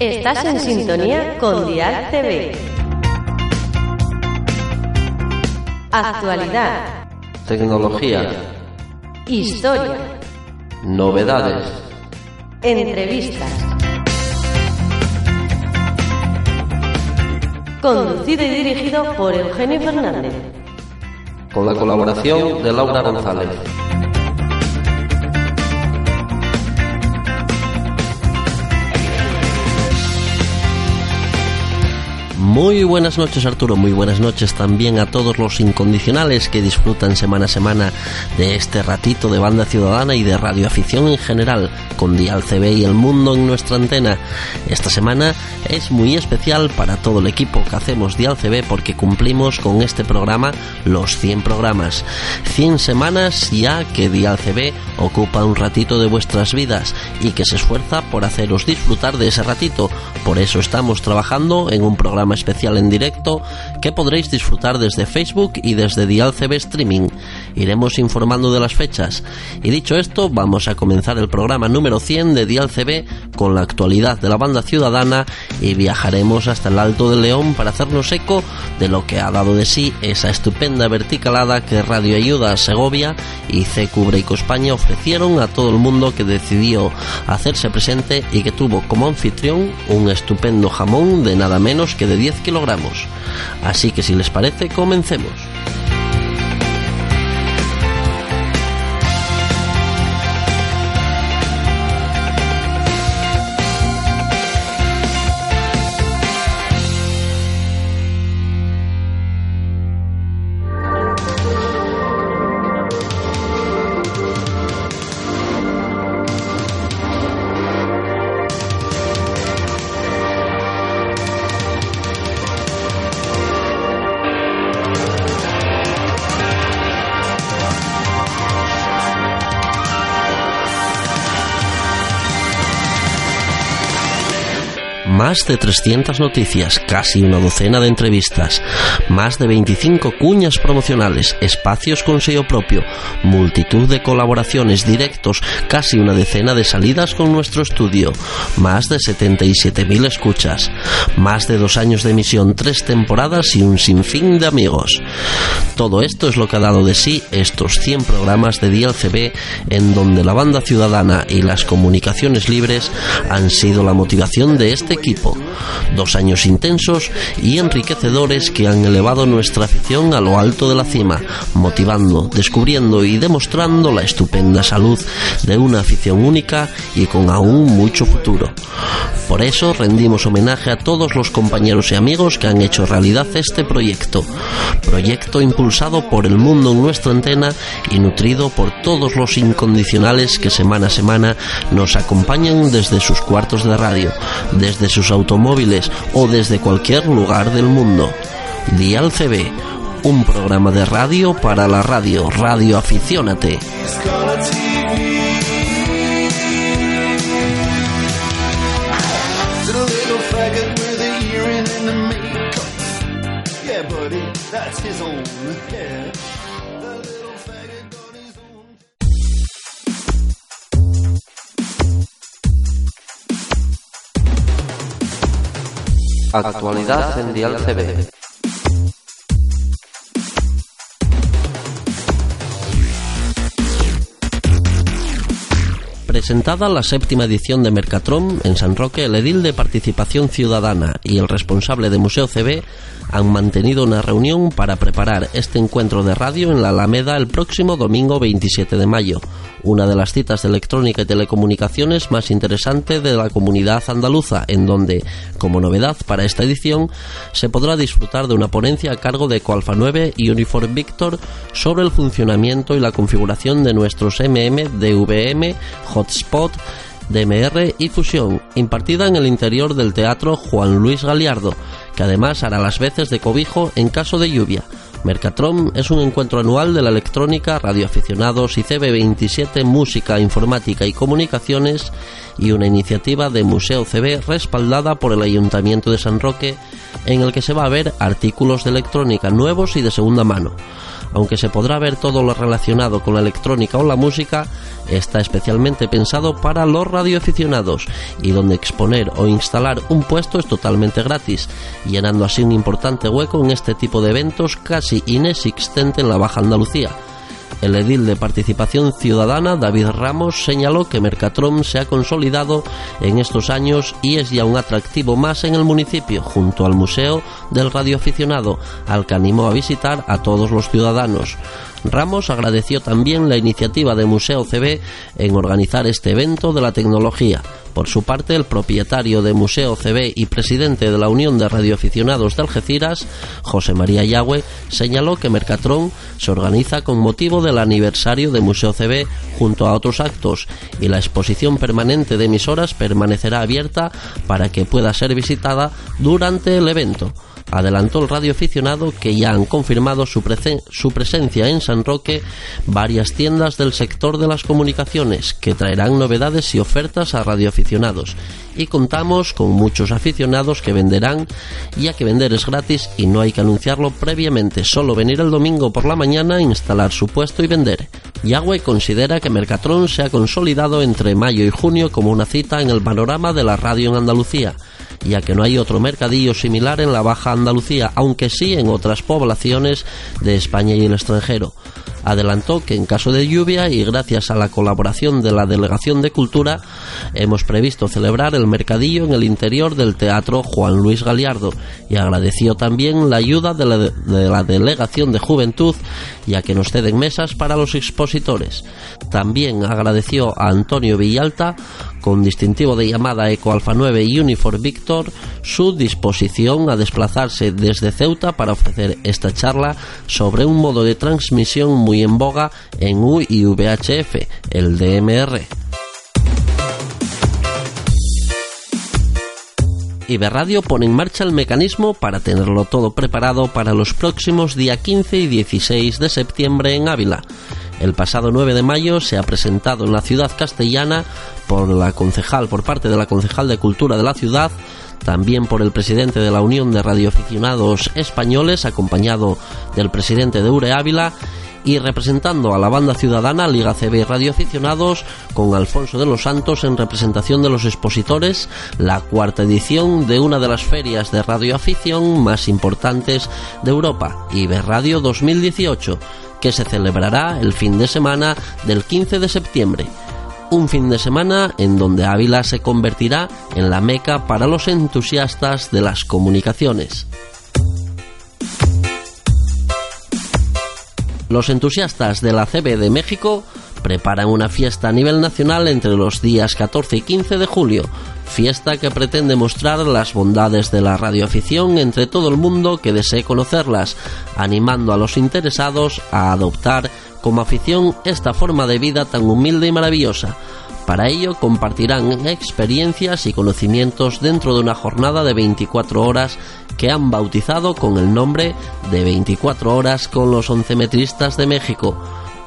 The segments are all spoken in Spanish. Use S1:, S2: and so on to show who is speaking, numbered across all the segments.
S1: Estás en sintonía con Dial TV. Actualidad.
S2: Tecnología.
S1: Historia.
S2: Novedades.
S1: Entrevistas. Conducido y dirigido por Eugenio Fernández.
S2: Con la colaboración de Laura González. Muy buenas noches Arturo, muy buenas noches también a todos los incondicionales que disfrutan semana a semana de este ratito de banda ciudadana y de radioafición en general, con Dial CB y el mundo en nuestra antena. Esta semana es muy especial para todo el equipo que hacemos Dial CB porque cumplimos con este programa los 100 programas. 100 semanas ya que Dial CB ocupa un ratito de vuestras vidas y que se esfuerza por haceros disfrutar de ese ratito. Por eso estamos trabajando en un programa especial en directo que podréis disfrutar desde Facebook y desde Dial CB Streaming. Iremos informando de las fechas. Y dicho esto, vamos a comenzar el programa número 100 de Dial CB con la actualidad de la banda ciudadana y viajaremos hasta el Alto del León para hacernos eco de lo que ha dado de sí esa estupenda verticalada que Radio Ayuda Segovia y CQ Break España ofrecieron a todo el mundo que decidió hacerse presente y que tuvo como anfitrión un estupendo jamón de nada menos que de 10 kilogramos. Así que si les parece, comencemos. Más de 300 noticias, casi una docena de entrevistas, más de 25 cuñas promocionales, espacios con sello propio, multitud de colaboraciones, directos, casi una decena de salidas con nuestro estudio, más de 77.000 escuchas, más de dos años de emisión, tres temporadas y un sinfín de amigos. Todo esto es lo que ha dado de sí estos 100 programas de Dial CB en donde la banda ciudadana y las comunicaciones libres han sido la motivación de este equipo Dos años intensos y enriquecedores que han elevado nuestra afición a lo alto de la cima, motivando, descubriendo y demostrando la estupenda salud de una afición única y con aún mucho futuro. Por eso rendimos homenaje a todos los compañeros y amigos que han hecho realidad este proyecto. Proyecto impulsado por el mundo en nuestra antena y nutrido por todos los incondicionales que semana a semana nos acompañan desde sus cuartos de radio, desde sus automóviles o desde cualquier lugar del mundo. Dial CB, un programa de radio para la radio. Radio Aficiónate. Actualidad en Dial CB. Presentada la séptima edición de Mercatron en San Roque, el edil de Participación Ciudadana y el responsable de Museo CB han mantenido una reunión para preparar este encuentro de radio en la Alameda el próximo domingo 27 de mayo, una de las citas de electrónica y telecomunicaciones más interesante de la comunidad andaluza, en donde, como novedad para esta edición, se podrá disfrutar de una ponencia a cargo de Coalfa 9 y Uniform Victor sobre el funcionamiento y la configuración de nuestros MM, DVM, Hotspot, DMR y Fusión, impartida en el interior del Teatro Juan Luis Galiardo, que además hará las veces de cobijo en caso de lluvia. Mercatron es un encuentro anual de la electrónica, radioaficionados y CB27 Música, Informática y Comunicaciones y una iniciativa de Museo CB respaldada por el Ayuntamiento de San Roque en el que se va a ver artículos de electrónica nuevos y de segunda mano. Aunque se podrá ver todo lo relacionado con la electrónica o la música, está especialmente pensado para los radioaficionados. Y donde exponer o instalar un puesto es totalmente gratis, llenando así un importante hueco en este tipo de eventos casi inexistente en la Baja Andalucía el edil de Participación Ciudadana, David Ramos, señaló que Mercatron se ha consolidado en estos años y es ya un atractivo más en el municipio, junto al Museo del Radioaficionado, al que animó a visitar a todos los ciudadanos. Ramos agradeció también la iniciativa de Museo CB en organizar este evento de la tecnología. Por su parte, el propietario de Museo CB y presidente de la Unión de Radioaficionados de Algeciras, José María Yagüe, señaló que Mercatron se organiza con motivo del aniversario de Museo CB junto a otros actos y la exposición permanente de emisoras permanecerá abierta para que pueda ser visitada durante el evento adelantó el radioaficionado que ya han confirmado su, presencia en San Roque varias tiendas del sector de las comunicaciones que traerán novedades y ofertas a radioaficionados. Y contamos con muchos aficionados que venderán ya que vender es gratis y no hay que anunciarlo previamente, solo venir el domingo por la mañana, instalar su puesto y vender. Yahweh considera que Mercatron se ha consolidado entre mayo y junio como una cita en el panorama de la radio en Andalucía ya que no hay otro mercadillo similar en la Baja Andalucía, aunque sí en otras poblaciones de España y el extranjero. Adelantó que en caso de lluvia y gracias a la colaboración de la Delegación de Cultura hemos previsto celebrar el mercadillo en el interior del Teatro Juan Luis Galiardo y agradeció también la ayuda de la, de la Delegación de Juventud ya que nos ceden mesas para los expositores. También agradeció a Antonio Villalta con distintivo de llamada Eco Alfa 9 y Uniform Victor, su disposición a desplazarse desde Ceuta para ofrecer esta charla sobre un modo de transmisión muy en boga en U y VHF, el DMR. Iberradio pone en marcha el mecanismo para tenerlo todo preparado para los próximos día 15 y 16 de septiembre en Ávila. El pasado 9 de mayo se ha presentado en la ciudad castellana por la concejal, por parte de la concejal de Cultura de la ciudad, también por el presidente de la Unión de Radioaficionados Españoles, acompañado del presidente de Ure Ávila, y representando a la banda ciudadana Liga CB Radioaficionados con Alfonso de los Santos en representación de los expositores, la cuarta edición de una de las ferias de radioafición más importantes de Europa, Iberradio 2018 que se celebrará el fin de semana del 15 de septiembre. Un fin de semana en donde Ávila se convertirá en la meca para los entusiastas de las comunicaciones. Los entusiastas de la CB de México preparan una fiesta a nivel nacional entre los días 14 y 15 de julio, fiesta que pretende mostrar las bondades de la radioafición entre todo el mundo que desee conocerlas, animando a los interesados a adoptar como afición esta forma de vida tan humilde y maravillosa. Para ello compartirán experiencias y conocimientos dentro de una jornada de 24 horas que han bautizado con el nombre de 24 horas con los oncemetristas de México.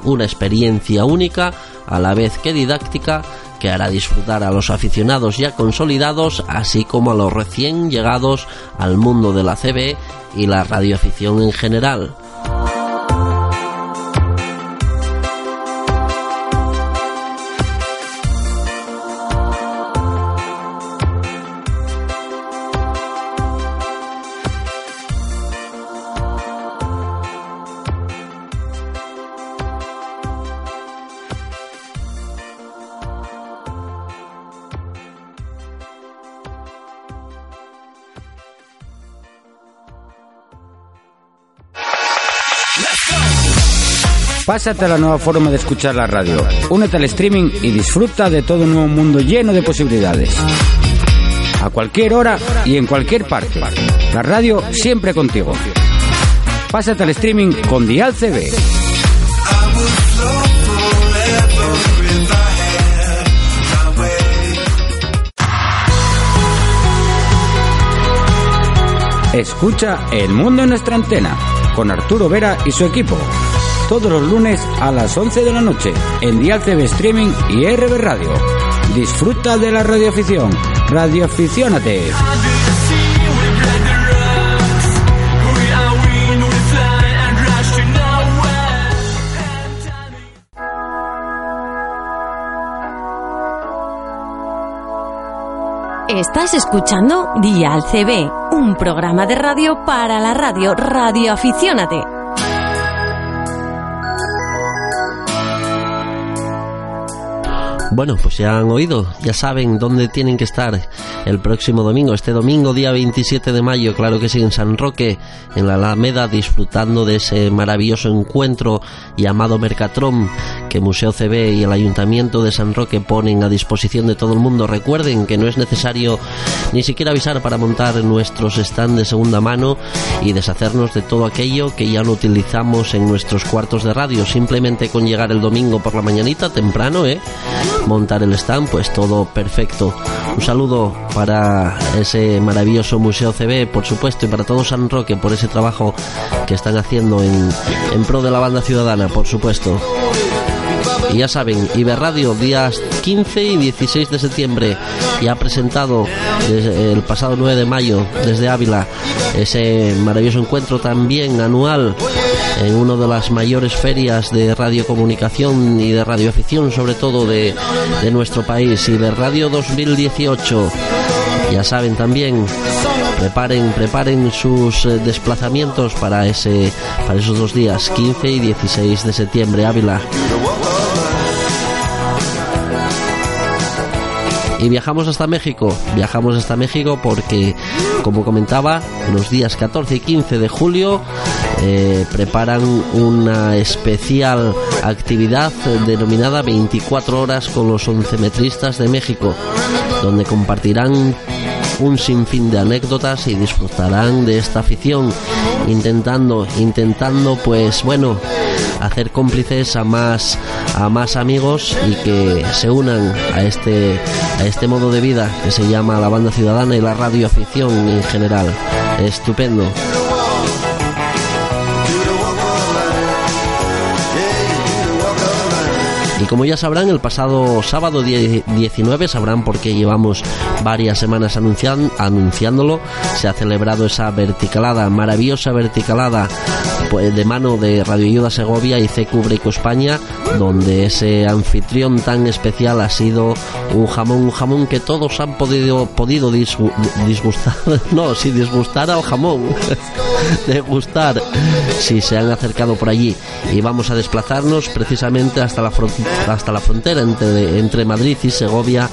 S2: Una experiencia única a la vez que didáctica que hará disfrutar a los aficionados ya consolidados, así como a los recién llegados al mundo de la CB y la radioafición en general.
S3: Pásate a la nueva forma de escuchar la radio. Únete al streaming y disfruta de todo un nuevo mundo lleno de posibilidades. A cualquier hora y en cualquier parte. La radio siempre contigo. Pásate al streaming con Dial CB. Escucha El Mundo en nuestra antena con Arturo Vera y su equipo. Todos los lunes a las 11 de la noche en Dial TV Streaming y RB Radio. Disfruta de la radioafición. Radioaficiónate.
S1: Estás escuchando Dial CB, un programa de radio para la radio Radio
S2: Bueno, pues ya han oído, ya saben dónde tienen que estar el próximo domingo, este domingo día 27 de mayo, claro que sí, en San Roque, en la Alameda, disfrutando de ese maravilloso encuentro llamado Mercatrón que Museo CB y el Ayuntamiento de San Roque ponen a disposición de todo el mundo. Recuerden que no es necesario ni siquiera avisar para montar nuestros stands de segunda mano y deshacernos de todo aquello que ya no utilizamos en nuestros cuartos de radio. Simplemente con llegar el domingo por la mañanita, temprano, ¿eh? montar el stand, pues todo perfecto. Un saludo para ese maravilloso Museo CB, por supuesto, y para todo San Roque por ese trabajo que están haciendo en, en pro de la banda ciudadana, por supuesto. Y ya saben, Iberradio, días 15 y 16 de septiembre, y ha presentado el pasado 9 de mayo desde Ávila ese maravilloso encuentro también anual en una de las mayores ferias de radiocomunicación y de radioafición, sobre todo de, de nuestro país, Iberradio 2018. Ya saben también, preparen, preparen sus eh, desplazamientos para ese, para esos dos días, 15 y 16 de septiembre, Ávila. Y viajamos hasta México, viajamos hasta México porque, como comentaba, los días 14 y 15 de julio eh, preparan una especial actividad denominada 24 horas con los oncemetristas de México, donde compartirán un sinfín de anécdotas y disfrutarán de esta afición, intentando, intentando, pues bueno, hacer cómplices a más a más amigos y que se unan a este a este modo de vida que se llama la banda ciudadana y la radioafición en general. Estupendo. Y como ya sabrán, el pasado sábado 19, sabrán porque llevamos varias semanas anuncian, anunciándolo, se ha celebrado esa verticalada, maravillosa verticalada pues, de mano de Radio Ayuda Segovia y CQ Breco España, donde ese anfitrión tan especial ha sido un jamón, un jamón que todos han podido, podido disgu, disgustar, no, si disgustar al jamón, degustar, si se han acercado por allí. Y vamos a desplazarnos precisamente hasta la, hasta la frontera entre, entre Madrid y Segovia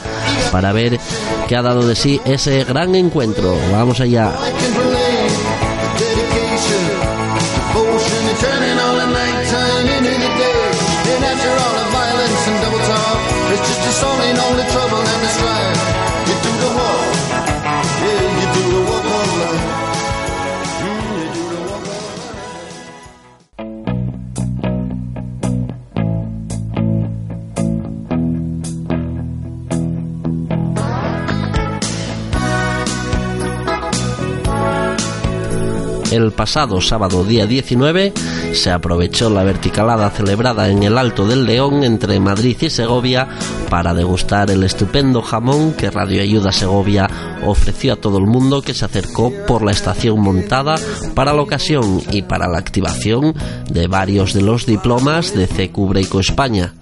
S2: para ver qué ha dado de sí ese gran encuentro. Vamos allá. El pasado sábado día 19 se aprovechó la verticalada celebrada en el Alto del León entre Madrid y Segovia para degustar el estupendo jamón que Radio Ayuda Segovia ofreció a todo el mundo que se acercó por la estación montada para la ocasión y para la activación de varios de los diplomas de CQ Breco España.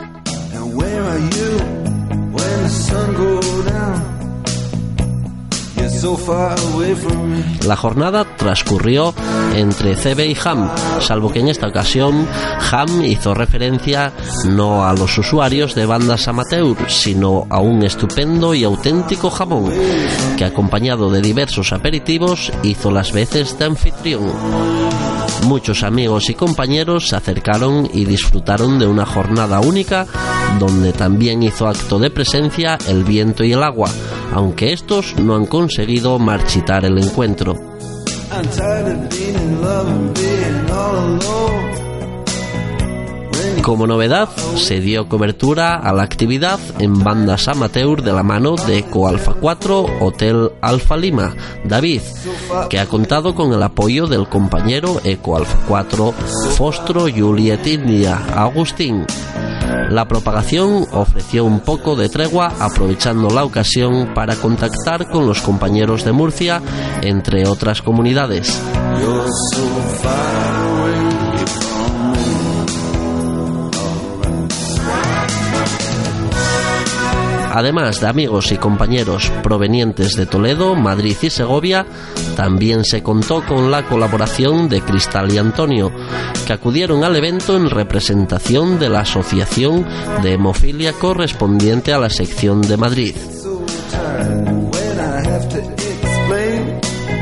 S2: La jornada transcurrió entre CB y Ham, salvo que en esta ocasión Ham hizo referencia no a los usuarios de bandas amateur, sino a un estupendo y auténtico jamón, que acompañado de diversos aperitivos hizo las veces de anfitrión. Muchos amigos y compañeros se acercaron y disfrutaron de una jornada única donde también hizo acto de presencia el viento y el agua, aunque estos no han conseguido marchitar el encuentro. Como novedad, se dio cobertura a la actividad en bandas amateur de la mano de Eco Alfa 4 Hotel Alfa Lima, David, que ha contado con el apoyo del compañero Eco Alfa 4 Fostro Juliet India, Agustín. La propagación ofreció un poco de tregua aprovechando la ocasión para contactar con los compañeros de Murcia, entre otras comunidades. Además de amigos y compañeros provenientes de Toledo, Madrid y Segovia, también se contó con la colaboración de Cristal y Antonio, que acudieron al evento en representación de la Asociación de Hemofilia correspondiente a la sección de Madrid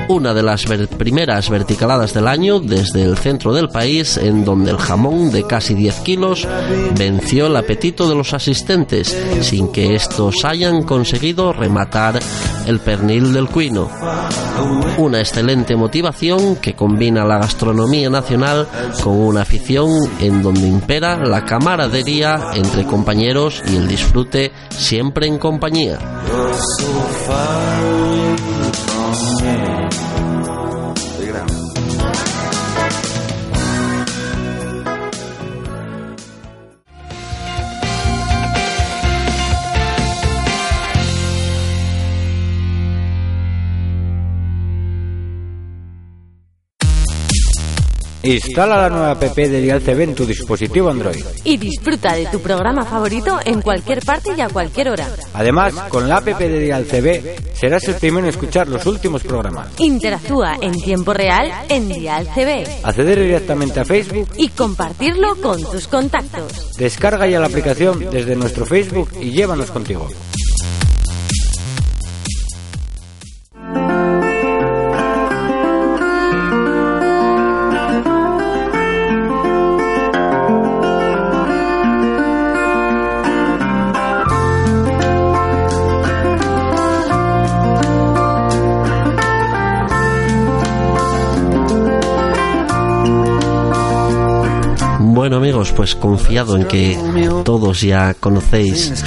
S2: una de las primeras verticaladas del año desde el centro del país, en donde el jamón de casi 10 kilos venció el apetito de los asistentes, sin que estos hayan conseguido rematar el pernil del cuino. Una excelente motivación que combina la gastronomía nacional con una afición en donde impera la camaradería entre compañeros y el disfrute siempre en compañía.
S3: Instala la nueva app de Dial en tu dispositivo Android.
S1: Y disfruta de tu programa favorito en cualquier parte y a cualquier hora.
S3: Además, con la app de Dial serás el primero en escuchar los últimos programas.
S1: Interactúa en tiempo real en Dial.
S3: Acceder directamente a Facebook
S1: y compartirlo con tus contactos.
S3: Descarga ya la aplicación desde nuestro Facebook y llévanos contigo.
S2: Pues confiado en que todos ya conocéis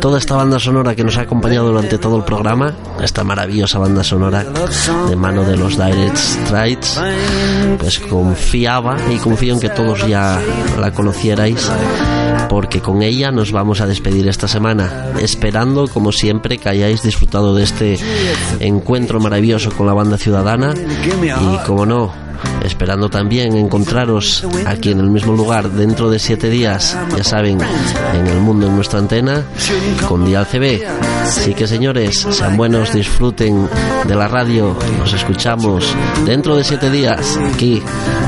S2: toda esta banda sonora que nos ha acompañado durante todo el programa, esta maravillosa banda sonora de mano de los Direct Strides, pues confiaba y confío en que todos ya la conocierais porque con ella nos vamos a despedir esta semana, esperando como siempre que hayáis disfrutado de este encuentro maravilloso con la banda ciudadana y como no, esperando también encontraros aquí en el mismo lugar dentro de siete días, ya saben, en el mundo en nuestra antena, con Dial CB. Así que señores, sean buenos, disfruten de la radio, nos escuchamos dentro de siete días, aquí,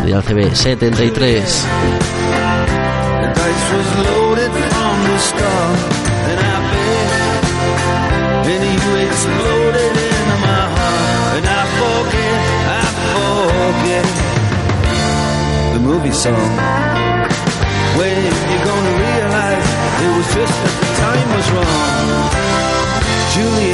S2: Dial CB 73.
S4: bullets was loaded from the start. And I bet then you exploded into my heart. And I forget, I forget the
S2: movie song. When you're gonna realize it was just that the time was wrong. Julia.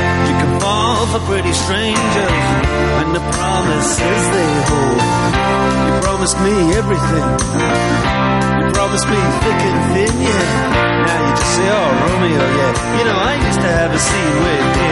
S2: You fall for pretty strangers, and the promises they hold. You promised me everything. You promised me thick and thin, yeah. Now you just say, oh, Romeo, yeah. You know, I used to have a scene with him.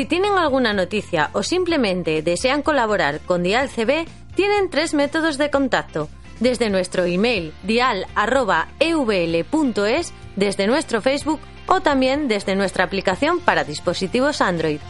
S1: Si tienen alguna noticia o simplemente desean colaborar con Dial CB, tienen tres métodos de contacto. Desde nuestro email dial.evl.es, desde nuestro Facebook o también desde nuestra aplicación para dispositivos Android.